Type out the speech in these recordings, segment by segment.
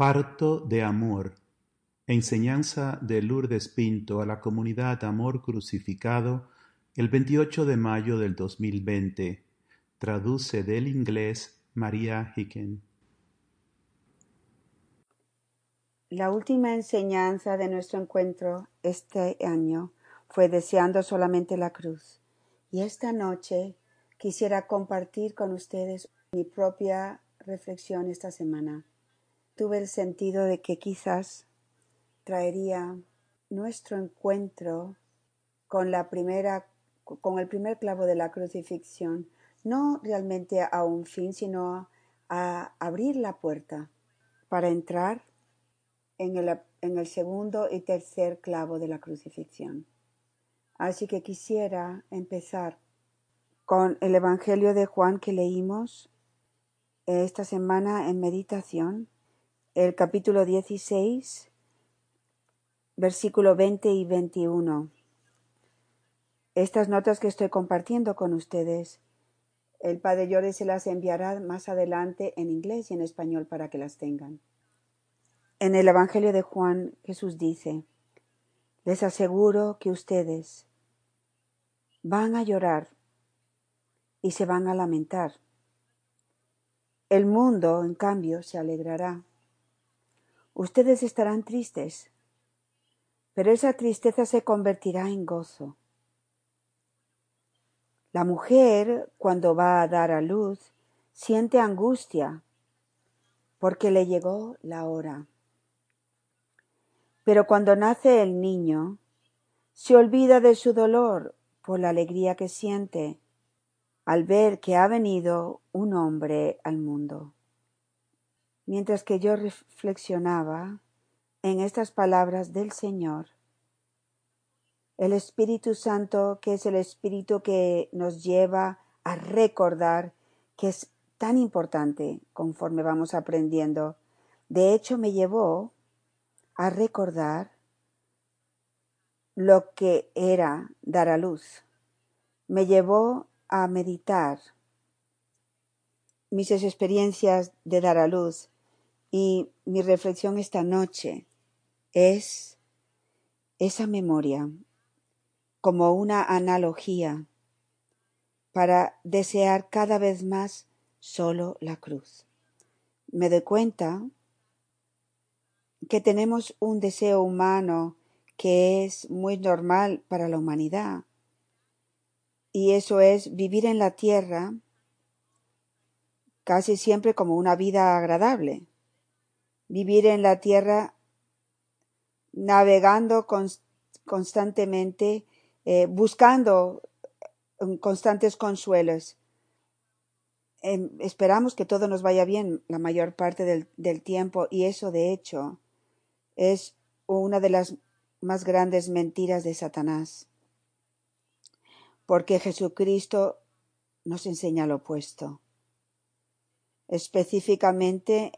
Parto de Amor. Enseñanza de Lourdes Pinto a la comunidad Amor Crucificado el 28 de mayo del 2020. Traduce del inglés María Hicken. La última enseñanza de nuestro encuentro este año fue deseando solamente la cruz. Y esta noche quisiera compartir con ustedes mi propia reflexión esta semana tuve el sentido de que quizás traería nuestro encuentro con la primera con el primer clavo de la crucifixión, no realmente a un fin, sino a abrir la puerta para entrar en el, en el segundo y tercer clavo de la crucifixión. Así que quisiera empezar con el Evangelio de Juan que leímos esta semana en meditación el capítulo 16, versículo 20 y 21. Estas notas que estoy compartiendo con ustedes, el Padre Llore se las enviará más adelante en inglés y en español para que las tengan. En el Evangelio de Juan, Jesús dice, les aseguro que ustedes van a llorar y se van a lamentar. El mundo, en cambio, se alegrará. Ustedes estarán tristes, pero esa tristeza se convertirá en gozo. La mujer, cuando va a dar a luz, siente angustia porque le llegó la hora. Pero cuando nace el niño, se olvida de su dolor por la alegría que siente al ver que ha venido un hombre al mundo. Mientras que yo reflexionaba en estas palabras del Señor, el Espíritu Santo, que es el Espíritu que nos lleva a recordar que es tan importante conforme vamos aprendiendo, de hecho me llevó a recordar lo que era dar a luz. Me llevó a meditar mis experiencias de dar a luz y mi reflexión esta noche es esa memoria como una analogía para desear cada vez más solo la cruz. Me doy cuenta que tenemos un deseo humano que es muy normal para la humanidad y eso es vivir en la tierra casi siempre como una vida agradable vivir en la tierra navegando constantemente, eh, buscando um, constantes consuelos. Em, esperamos que todo nos vaya bien la mayor parte del tiempo y eso de hecho es una de las más grandes mentiras de Satanás. Porque Jesucristo nos enseña lo opuesto. Específicamente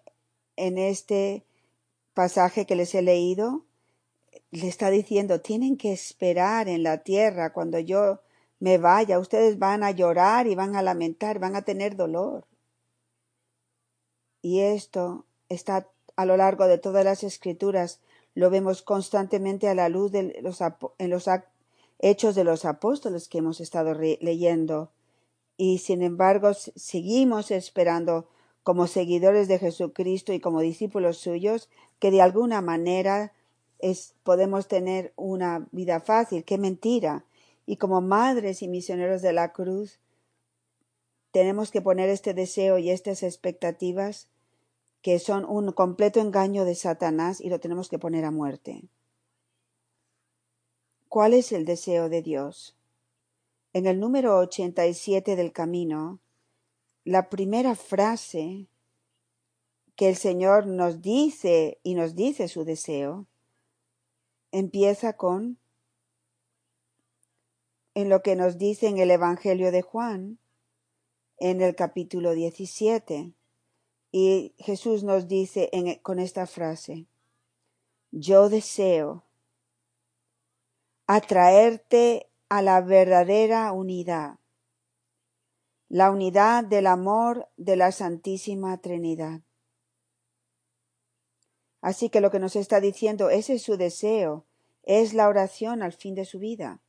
en este pasaje que les he leído, le está diciendo, tienen que esperar en la tierra cuando yo me vaya, ustedes van a llorar y van a lamentar, van a tener dolor. Y esto está a lo largo de todas las escrituras, lo vemos constantemente a la luz de los, en los hechos de los apóstoles que hemos estado leyendo. Y sin embargo, seguimos esperando como seguidores de Jesucristo y como discípulos suyos, que de alguna manera es, podemos tener una vida fácil. ¡Qué mentira! Y como madres y misioneros de la cruz, tenemos que poner este deseo y estas expectativas que son un completo engaño de Satanás y lo tenemos que poner a muerte. ¿Cuál es el deseo de Dios? En el número 87 del camino, la primera frase que el Señor nos dice y nos dice su deseo empieza con en lo que nos dice en el Evangelio de Juan, en el capítulo 17. Y Jesús nos dice con esta frase, yo deseo atraerte a la verdadera unidad la unidad del amor de la Santísima Trinidad. Así que lo que nos está diciendo, ese es su deseo, es la oración al fin de su vida.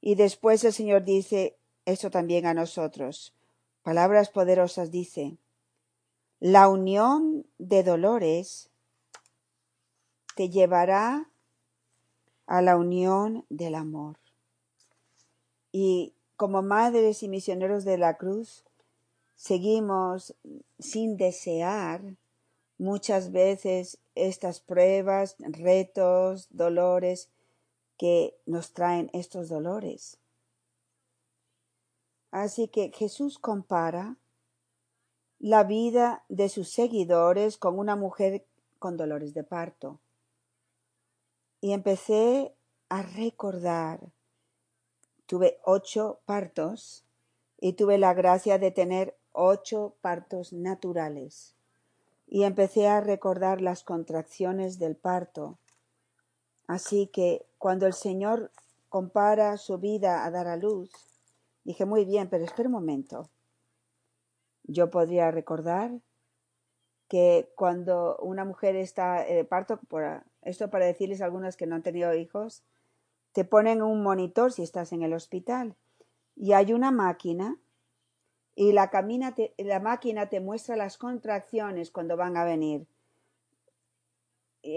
Y después el Señor dice eso también a nosotros. Palabras poderosas dice, la unión de dolores te llevará a la unión del amor. Y como madres y misioneros de la cruz, seguimos sin desear muchas veces estas pruebas, retos, dolores que nos traen estos dolores. Así que Jesús compara la vida de sus seguidores con una mujer con dolores de parto. Y empecé a recordar, tuve ocho partos y tuve la gracia de tener ocho partos naturales y empecé a recordar las contracciones del parto. Así que cuando el Señor compara su vida a dar a luz, dije, muy bien, pero espera un momento. Yo podría recordar que cuando una mujer está de parto, esto para decirles a algunos que no han tenido hijos, te ponen un monitor si estás en el hospital y hay una máquina y la, la máquina te muestra las contracciones cuando van a venir.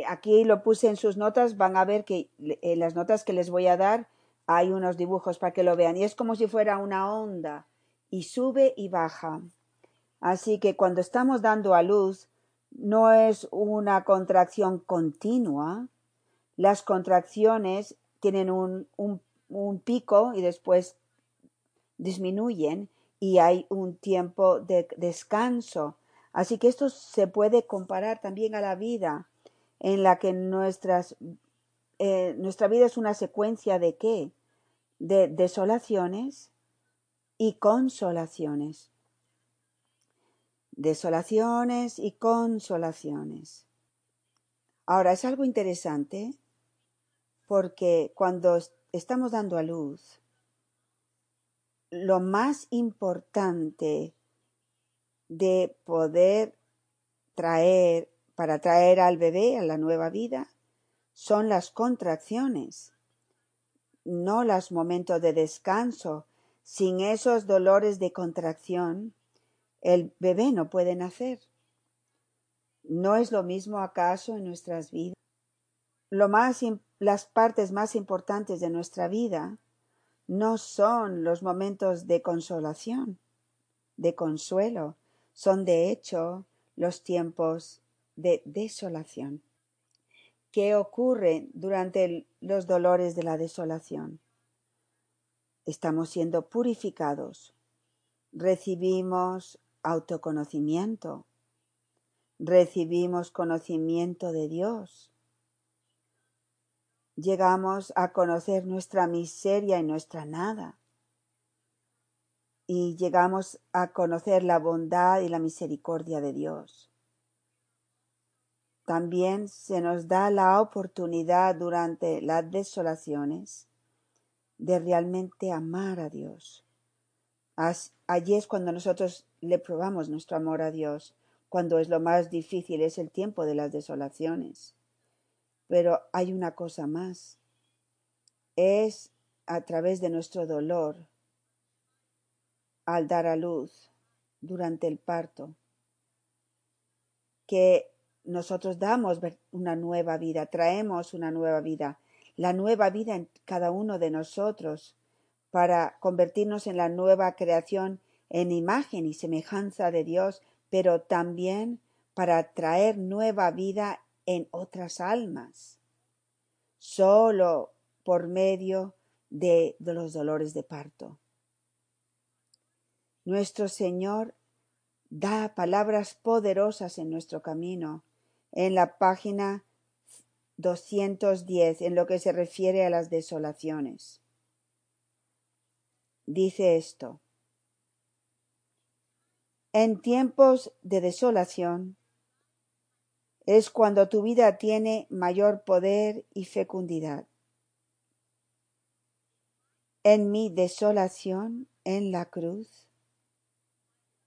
Aquí lo puse en sus notas, van a ver que en las notas que les voy a dar hay unos dibujos para que lo vean y es como si fuera una onda y sube y baja. Así que cuando estamos dando a luz no es una contracción continua, las contracciones tienen un, un pico y después disminuyen y hay un tiempo de descanso. Así que esto se puede comparar también a la vida, en la que nuestras, eh, nuestra vida es una secuencia de qué? De desolaciones y consolaciones. Desolaciones y consolaciones. Ahora, es algo interesante porque cuando estamos dando a luz, lo más importante de poder traer, para traer al bebé a la nueva vida, son las contracciones, no los momentos de descanso. Sin esos dolores de contracción, el bebé no puede nacer. ¿No es lo mismo acaso en nuestras vidas? Lo más, las partes más importantes de nuestra vida no son los momentos de consolación, de consuelo, son de hecho los tiempos de desolación. ¿Qué ocurre durante los dolores de la desolación? Estamos siendo purificados, recibimos autoconocimiento, recibimos conocimiento de Dios, llegamos a conocer nuestra miseria y nuestra nada. Y llegamos a conocer la bondad y la misericordia de Dios. También se nos da la oportunidad durante las desolaciones de realmente amar a Dios. Allí es cuando nosotros le probamos nuestro amor a Dios, cuando es lo más difícil, es el tiempo de las desolaciones. Pero hay una cosa más. Es a través de nuestro dolor al dar a luz durante el parto que nosotros damos una nueva vida, traemos una nueva vida, la nueva vida en cada uno de nosotros para convertirnos en la nueva creación en imagen y semejanza de Dios, pero también para traer nueva vida en otras almas, solo por medio de, los dolores de parto. Nuestro Señor da palabras poderosas en nuestro camino, en la página 210, en lo que se refiere a las desolaciones. Dice esto. En tiempos de desolación, es cuando tu vida tiene mayor poder y fecundidad. En mi desolación en la cruz,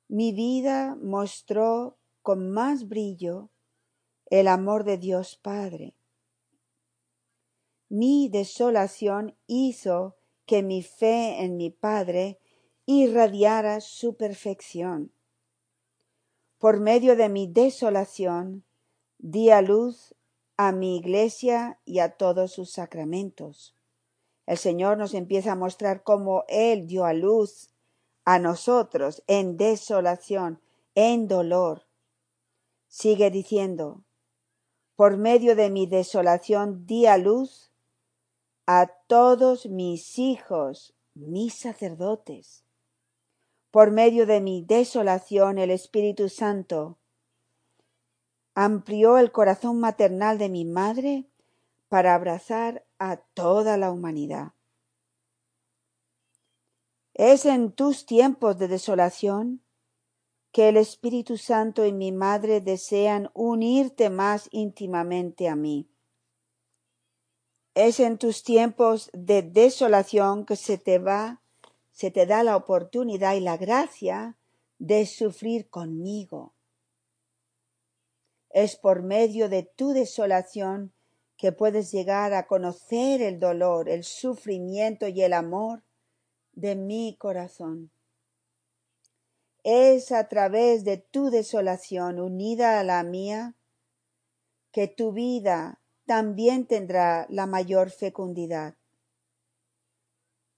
mi vida mostró con más brillo el amor de Dios Padre. Mi desolación hizo que mi fe en mi Padre irradiara su perfección. Por medio de mi desolación, di luz a mi iglesia y a todos sus sacramentos. El Señor nos empieza a mostrar cómo Él dio a luz a nosotros en desolación, en dolor. Sigue diciendo, por medio de mi desolación di a luz a todos mis hijos, mis sacerdotes. Por medio de mi desolación el Espíritu Santo amplió el corazón maternal de mi madre para abrazar a toda la humanidad. Es en tus tiempos de desolación que el Espíritu Santo y mi Madre desean unirte más íntimamente a mí. Es en tus tiempos de desolación que se te va, se te da la oportunidad y la gracia de sufrir conmigo. Es por medio de tu desolación que puedes llegar a conocer el dolor, el sufrimiento y el amor de mi corazón. Es a través de tu desolación unida a la mía que tu vida también tendrá la mayor fecundidad.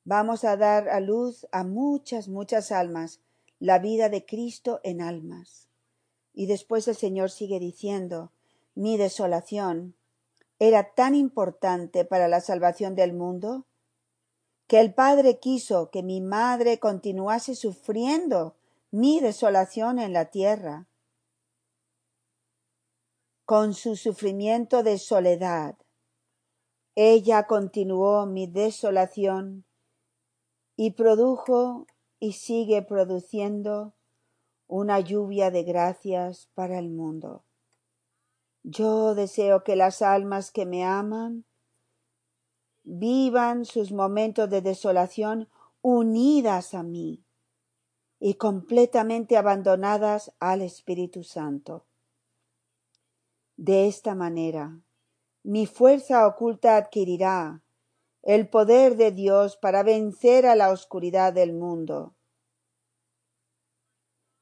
Vamos a dar a luz a muchas, muchas almas, la vida de Cristo en almas. Y después el Señor sigue diciendo, mi desolación era tan importante para la salvación del mundo que el Padre quiso que mi madre continuase sufriendo mi desolación en la tierra. Con su sufrimiento de soledad, ella continuó mi desolación y produjo y sigue produciendo una lluvia de gracias para el mundo. Yo deseo que las almas que me aman vivan sus momentos de desolación unidas a mí y completamente abandonadas al Espíritu Santo. De esta manera, mi fuerza oculta adquirirá el poder de Dios para vencer a la oscuridad del mundo.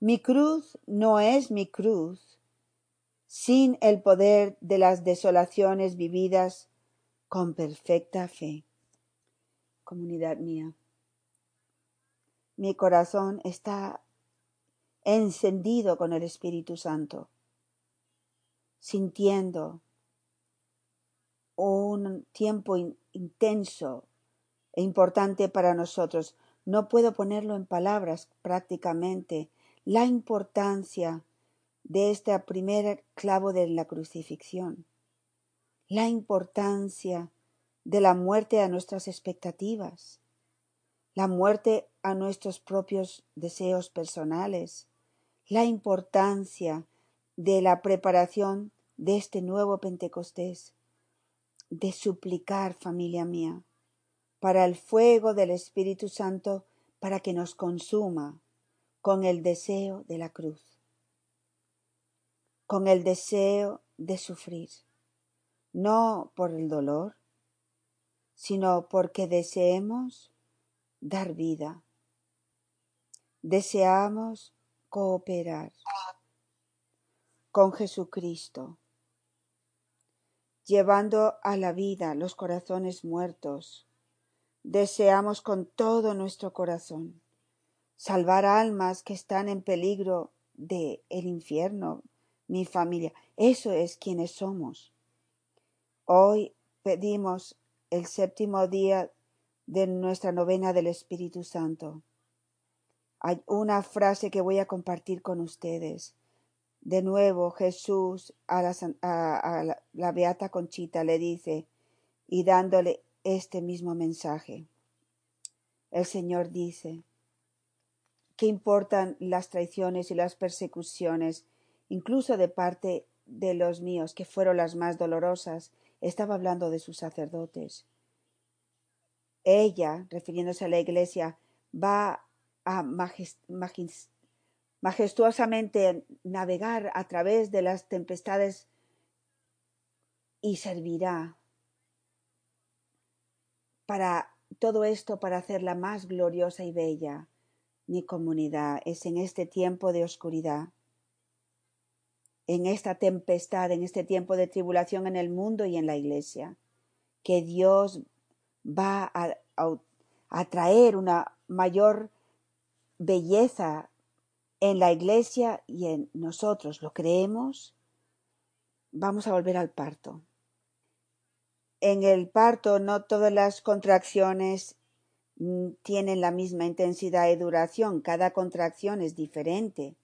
Mi cruz no es mi cruz sin el poder de las desolaciones vividas con perfecta fe. Comunidad mía, mi corazón está encendido con el Espíritu Santo, sintiendo un tiempo intenso e importante para nosotros. No puedo ponerlo en palabras prácticamente, la importancia de este primer clavo de la crucifixión la importancia de la muerte a nuestras expectativas, la muerte a nuestros propios deseos personales, la importancia de la preparación de este nuevo Pentecostés, de suplicar, familia mía, para el fuego del Espíritu Santo para que nos consuma con el deseo de la cruz, con el deseo de sufrir no por el dolor, sino porque deseemos dar vida. Deseamos cooperar con Jesucristo, llevando a la vida los corazones muertos. Deseamos con todo nuestro corazón salvar almas que están en peligro de el infierno, mi familia. Eso es quienes somos. Hoy pedimos el séptimo día de nuestra novena del Espíritu Santo. Hay una frase que voy a compartir con ustedes. De nuevo Jesús a la, la Beata Conchita le dice, y dándole este mismo mensaje. El Señor dice, ¿qué importan las traiciones y las persecuciones, incluso de parte de los míos, que fueron las más dolorosas, estaba hablando de sus sacerdotes. Ella, refiriéndose a la iglesia, va a majestuosamente navegar a través de las tempestades y servirá para todo esto para hacerla más gloriosa y bella. Mi comunidad es en este tiempo de oscuridad, en esta tempestad, en este tiempo de tribulación en el mundo y en la iglesia, que Dios va a, a, traer una mayor belleza en la iglesia y en nosotros. ¿Lo creemos? Vamos a volver al parto. En el parto no todas las contracciones tienen la misma intensidad y duración. Cada contracción es diferente.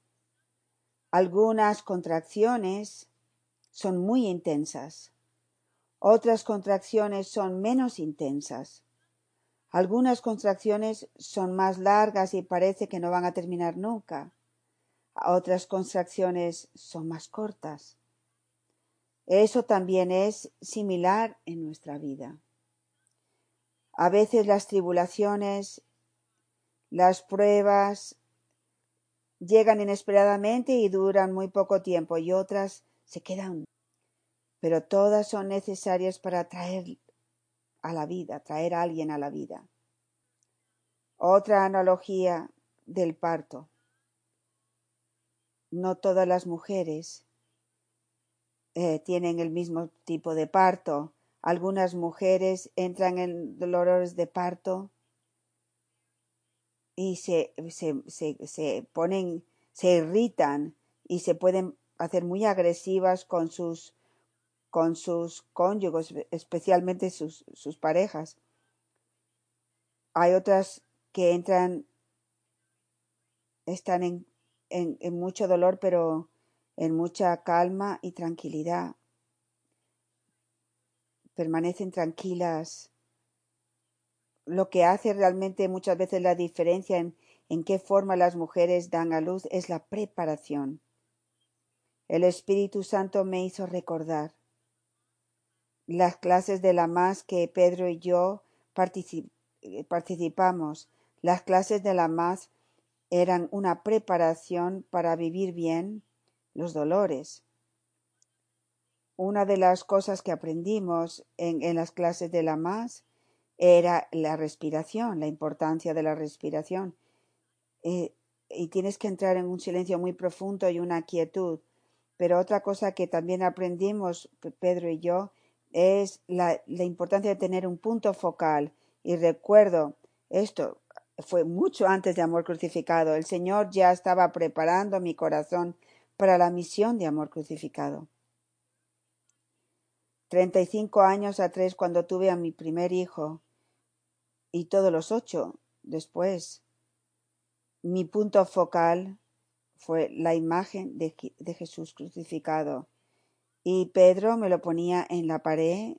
Algunas contracciones son muy intensas. Otras contracciones son menos intensas. Algunas contracciones son más largas y parece que no van a terminar nunca. Otras contracciones son más cortas. Eso también es similar en nuestra vida. A veces las tribulaciones, las pruebas llegan inesperadamente y duran muy poco tiempo y otras se quedan. Pero todas son necesarias para traer a la vida, traer a alguien a la vida. Otra analogía del parto. No todas las mujeres eh, tienen el mismo tipo de parto. Algunas mujeres entran en dolores de parto y se, se, ponen, se irritan y se pueden hacer muy agresivas con sus, con sus cónyuges, especialmente sus, sus parejas. Hay otras que entran, están en, en mucho dolor, pero en mucha calma y tranquilidad. Permanecen tranquilas. Lo que hace realmente muchas veces la diferencia en, en qué forma las mujeres dan a luz es la preparación. El Espíritu Santo me hizo recordar las clases de la más que Pedro y yo participamos. Las clases de la más eran una preparación para vivir bien, los dolores. Una de las cosas que aprendimos en, las clases de la más era la respiración, la importancia de la respiración. Eh, y tienes que entrar en un silencio muy profundo y una quietud. Pero otra cosa que también aprendimos, Pedro y yo, es la, la importancia de tener un punto focal. Y recuerdo, esto fue mucho antes de amor crucificado. El Señor ya estaba preparando mi corazón para la misión de amor crucificado. Treinta y cinco años atrás cuando tuve a mi primer hijo y todos los ocho después, mi punto focal fue la imagen de, de Jesús crucificado y Pedro me lo ponía en la pared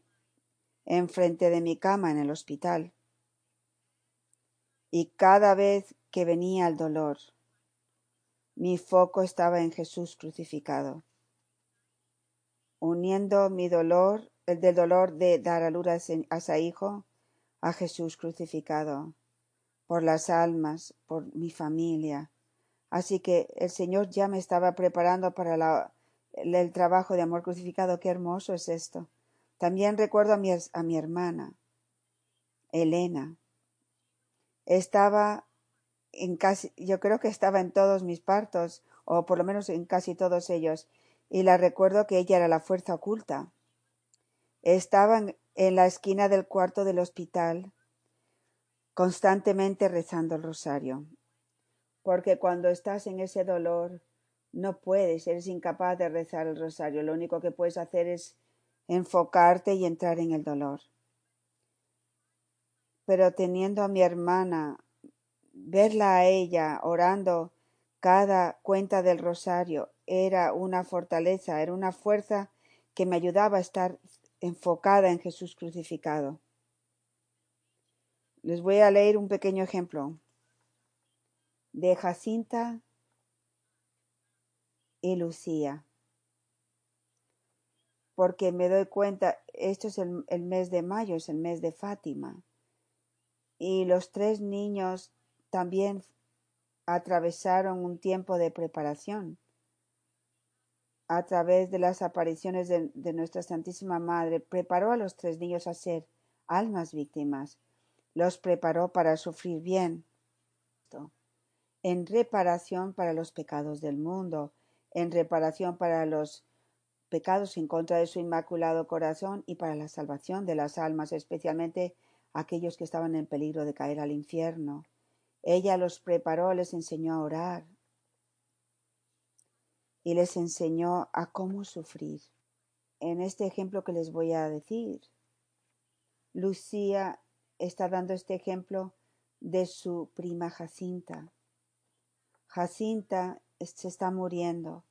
enfrente de mi cama en el hospital. Y cada vez que venía el dolor, mi foco estaba en Jesús crucificado, uniendo mi dolor, el del dolor de dar a luz a ese hijo, a Jesús crucificado, por las almas, por mi familia. Así que el Señor ya me estaba preparando para el trabajo de amor crucificado. Qué hermoso es esto. También recuerdo a mi, a mi hermana, Elena. Estaba en casi, yo creo que estaba en todos mis partos, o por lo menos en casi todos ellos, y la recuerdo que ella era la fuerza oculta. Estaba en la esquina del cuarto del hospital, constantemente rezando el rosario, porque cuando estás en ese dolor, no puedes, eres incapaz de rezar el rosario, lo único que puedes hacer es enfocarte y entrar en el dolor. Pero teniendo a mi hermana verla a ella orando cada cuenta del rosario era una fortaleza, era una fuerza que me ayudaba a estar enfocada en Jesús crucificado. Les voy a leer un pequeño ejemplo de Jacinta y Lucía, porque me doy cuenta, esto es el, mes de mayo, es el mes de Fátima, y los tres niños también atravesaron un tiempo de preparación. A través de las apariciones de, nuestra Santísima Madre, preparó a los tres niños a ser almas víctimas. Los preparó para sufrir bien, en reparación para los pecados del mundo, en reparación para los pecados en contra de su inmaculado corazón y para la salvación de las almas, especialmente aquellos que estaban en peligro de caer al infierno. Ella los preparó, les enseñó a orar y les enseñó a cómo sufrir. En este ejemplo que les voy a decir, Lucía está dando este ejemplo de su prima Jacinta. Jacinta se está muriendo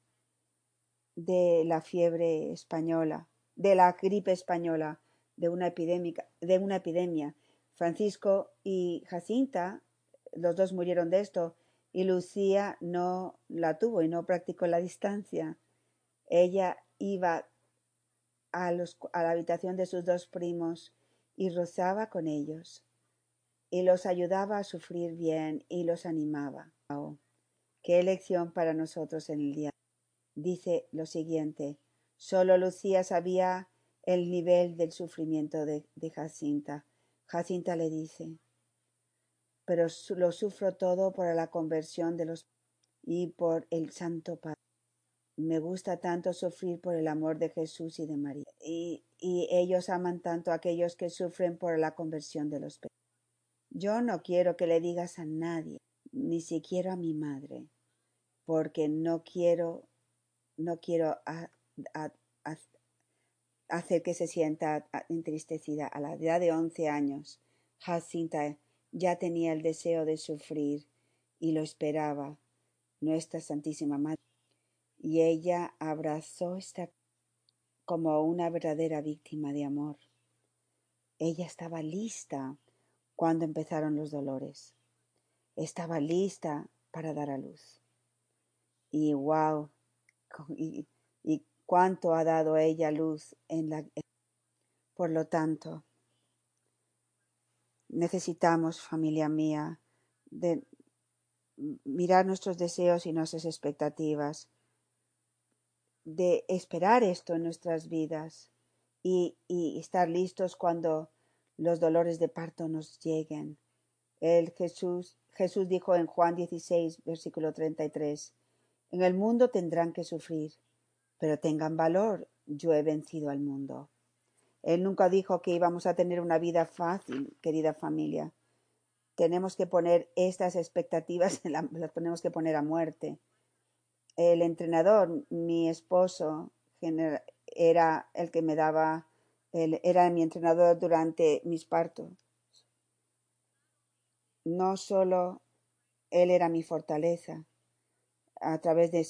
de la fiebre española, de la gripe española, de una epidemia, de una epidemia. Francisco y Jacinta, los dos murieron de esto, y Lucía no la tuvo y no practicó la distancia. Ella iba a, los, a la habitación de sus dos primos y rozaba con ellos, y los ayudaba a sufrir bien y los animaba. Oh, qué lección para nosotros en el día. Dice lo siguiente, solo Lucía sabía el nivel del sufrimiento de, de Jacinta. Jacinta le dice, pero lo sufro todo por la conversión de los y por el Santo Padre. Me gusta tanto sufrir por el amor de Jesús y de María. Y, y ellos aman tanto a aquellos que sufren por la conversión de los pecados. Yo no quiero que le digas a nadie, ni siquiera a mi madre, porque no quiero, no quiero hacer que se sienta entristecida. A la edad de once años, Jacinta ya tenía el deseo de sufrir y lo esperaba nuestra Santísima Madre. Y ella abrazó esta como una verdadera víctima de amor. Ella estaba lista cuando empezaron los dolores. Estaba lista para dar a luz. Y wow, y, y cuánto ha dado ella luz en la... Por lo tanto, necesitamos, familia mía, de mirar nuestros deseos y nuestras expectativas, de esperar esto en nuestras vidas y, y estar listos cuando los dolores de parto nos lleguen. El Jesús, Jesús dijo en Juan 16, versículo 33, En el mundo tendrán que sufrir, pero tengan valor, yo he vencido al mundo. Él nunca dijo que íbamos a tener una vida fácil, querida familia. Tenemos que poner estas expectativas, las tenemos que poner a muerte. El entrenador, mi esposo, era el que me daba, era mi entrenador durante mis partos. No solo él era mi fortaleza, a través de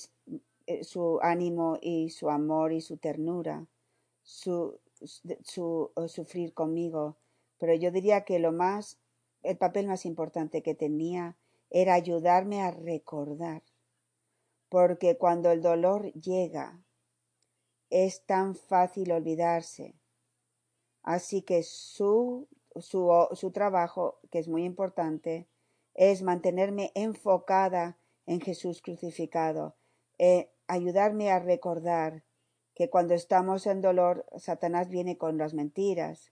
eh, su ánimo y su amor y su ternura, su, su, sufrir conmigo, pero yo diría que lo más, el papel más importante que tenía era ayudarme a recordar, porque cuando el dolor llega, es tan fácil olvidarse. Así que su, su, su trabajo, que es muy importante, es mantenerme enfocada en Jesús crucificado, eh, ayudarme a recordar que cuando estamos en dolor, Satanás viene con las mentiras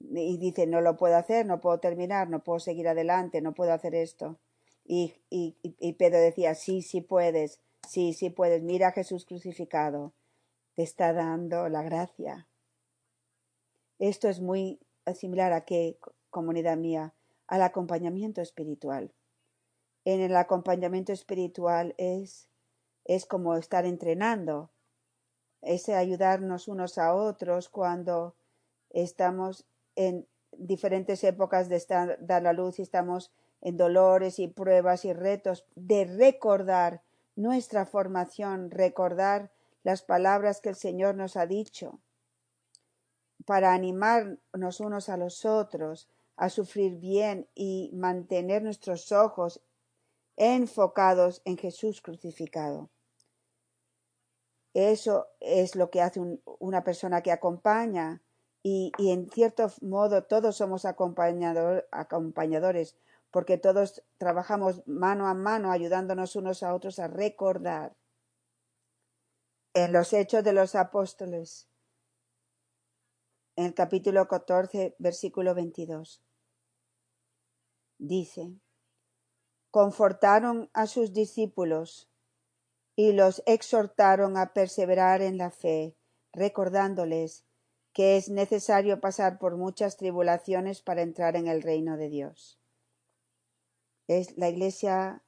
y dice, no lo puedo hacer, no puedo terminar, no puedo seguir adelante, no puedo hacer esto. Y, y, y Pedro decía, sí, sí puedes, sí, sí puedes, mira a Jesús crucificado, te está dando la gracia. Esto es muy similar a qué, comunidad mía, al acompañamiento espiritual. En el acompañamiento espiritual es, es como estar entrenando ese ayudarnos unos a otros cuando estamos en diferentes épocas de estar, dar la luz y estamos en dolores y pruebas y retos, de recordar nuestra formación, recordar las palabras que el Señor nos ha dicho, para animarnos unos a los otros, a sufrir bien y mantener nuestros ojos enfocados en Jesús crucificado. Eso es lo que hace un, una persona que acompaña y, en cierto modo todos somos acompañador, acompañadores porque todos trabajamos mano a mano ayudándonos unos a otros a recordar. En los Hechos de los Apóstoles, en el capítulo 14, versículo 22, dice, confortaron a sus discípulos y los exhortaron a perseverar en la fe, recordándoles que es necesario pasar por muchas tribulaciones para entrar en el reino de Dios. Es la iglesia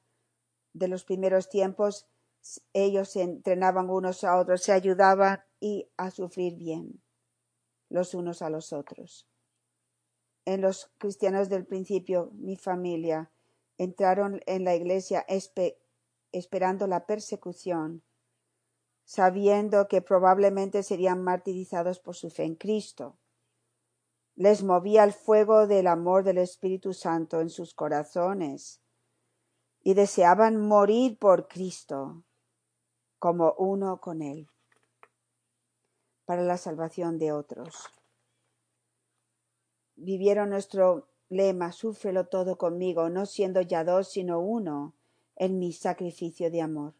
de los primeros tiempos, ellos se entrenaban unos a otros, se ayudaban y a sufrir bien los unos a los otros. En los cristianos del principio, mi familia, entraron en la iglesia esperando la persecución, sabiendo que probablemente serían martirizados por su fe en Cristo. Les movía el fuego del amor del Espíritu Santo en sus corazones y deseaban morir por Cristo como uno con Él para la salvación de otros. Vivieron nuestro lema, súfrelo todo conmigo, no siendo ya dos, sino uno, en mi sacrificio de amor.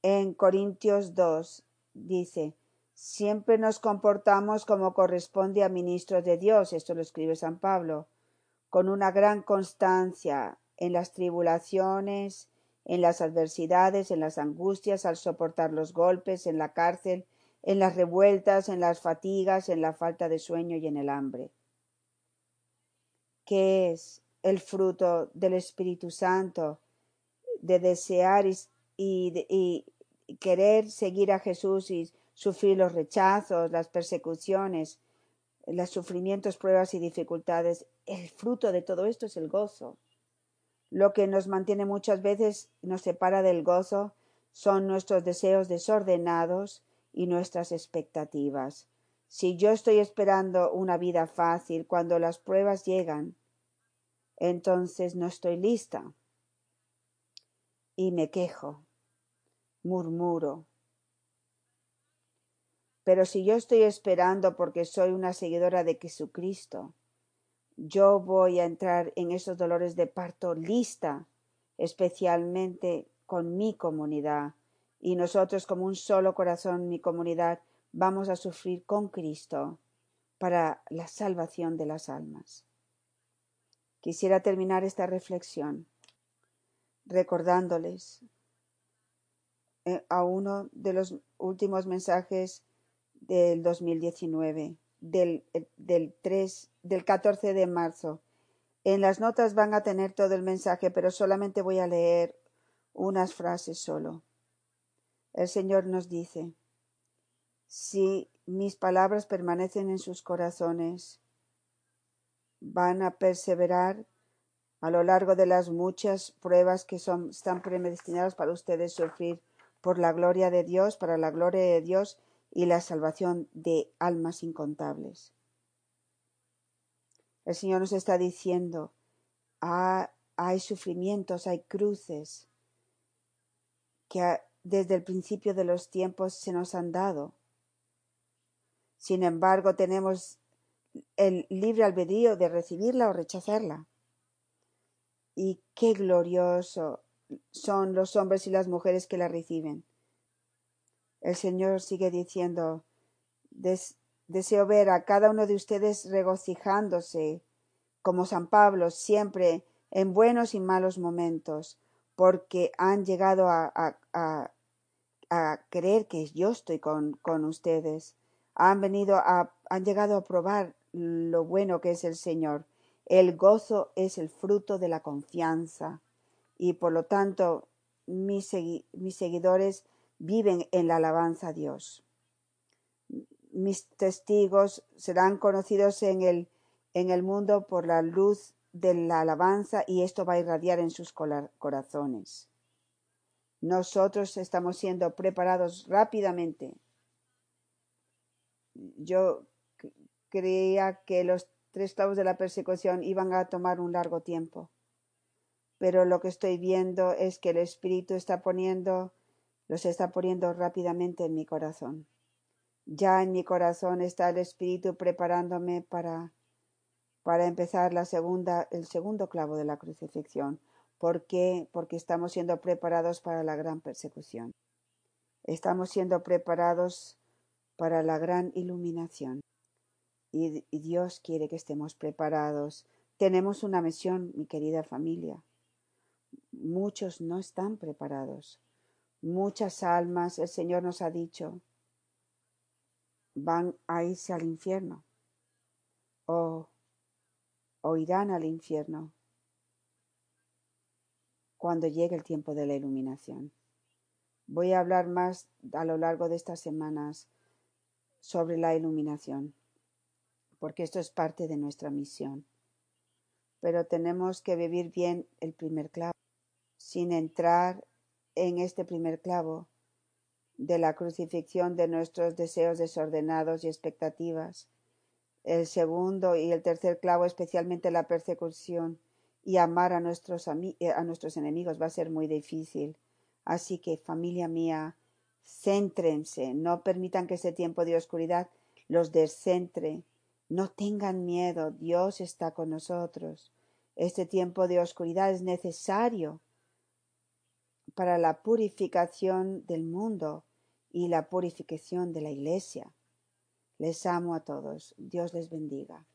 En Corintios 2 dice, siempre nos comportamos como corresponde a ministros de Dios, esto lo escribe San Pablo, con una gran constancia en las tribulaciones, en las adversidades, en las angustias, al soportar los golpes, en la cárcel, en las revueltas, en las fatigas, en la falta de sueño y en el hambre. ¿Qué es el fruto del Espíritu Santo de desear y, querer seguir a Jesús y sufrir los rechazos, las persecuciones, los sufrimientos, pruebas y dificultades? El fruto de todo esto es el gozo. Lo que nos mantiene muchas veces, nos separa del gozo, son nuestros deseos desordenados y nuestras expectativas. Si yo estoy esperando una vida fácil cuando las pruebas llegan, entonces no estoy lista. Y me quejo, murmuro. Pero si yo estoy esperando porque soy una seguidora de Jesucristo, yo voy a entrar en esos dolores de parto lista, especialmente con mi comunidad, y nosotros como un solo corazón, mi comunidad, vamos a sufrir con Cristo para la salvación de las almas. Quisiera terminar esta reflexión recordándoles eh, a uno de los últimos mensajes del 2019, del, eh, del, 3, del 14 de marzo. En las notas van a tener todo el mensaje, pero solamente voy a leer unas frases solo. El Señor nos dice, si mis palabras permanecen en sus corazones, van a perseverar a lo largo de las muchas pruebas que son, están predestinadas para ustedes sufrir por la gloria de Dios, para la gloria de Dios y la salvación de almas incontables. El Señor nos está diciendo, ah, hay sufrimientos, hay cruces que desde el principio de los tiempos se nos han dado. Sin embargo, tenemos el libre albedrío de recibirla o rechazarla. Y qué glorioso son los hombres y las mujeres que la reciben. El Señor sigue diciendo, deseo ver a cada uno de ustedes regocijándose, como San Pablo, siempre en buenos y malos momentos, porque han llegado a, a, a, creer que yo estoy con, con ustedes. Han venido a, han llegado a probar lo bueno que es el Señor. El gozo es el fruto de la confianza y por lo tanto mis, mis seguidores viven en la alabanza a Dios. Mis testigos serán conocidos en el, en el mundo por la luz de la alabanza y esto va a irradiar en sus corazones. Nosotros estamos siendo preparados rápidamente. Yo creía que los tres clavos de la persecución iban a tomar un largo tiempo. Pero lo que estoy viendo es que el Espíritu está poniendo, los está poniendo rápidamente en mi corazón. Ya en mi corazón está el Espíritu preparándome para, para empezar la segunda, el segundo clavo de la crucifixión. ¿Por qué? Porque estamos siendo preparados para la gran persecución. Estamos siendo preparados para la gran iluminación. Y, Dios quiere que estemos preparados. Tenemos una misión, mi querida familia. Muchos no están preparados. Muchas almas, el Señor nos ha dicho, van a irse al infierno o, o irán al infierno cuando llegue el tiempo de la iluminación. Voy a hablar más a lo largo de estas semanas sobre la iluminación, porque esto es parte de nuestra misión. Pero tenemos que vivir bien el primer clavo, sin entrar en este primer clavo de la crucifixión de nuestros deseos desordenados y expectativas. El segundo y el tercer clavo, especialmente la persecución y amar a nuestros, eh, a nuestros enemigos va a ser muy difícil. Así que, familia mía, céntrense, no permitan que ese tiempo de oscuridad los descentre. No tengan miedo, Dios está con nosotros. Este tiempo de oscuridad es necesario para la purificación del mundo y la purificación de la iglesia. Les amo a todos. Dios les bendiga.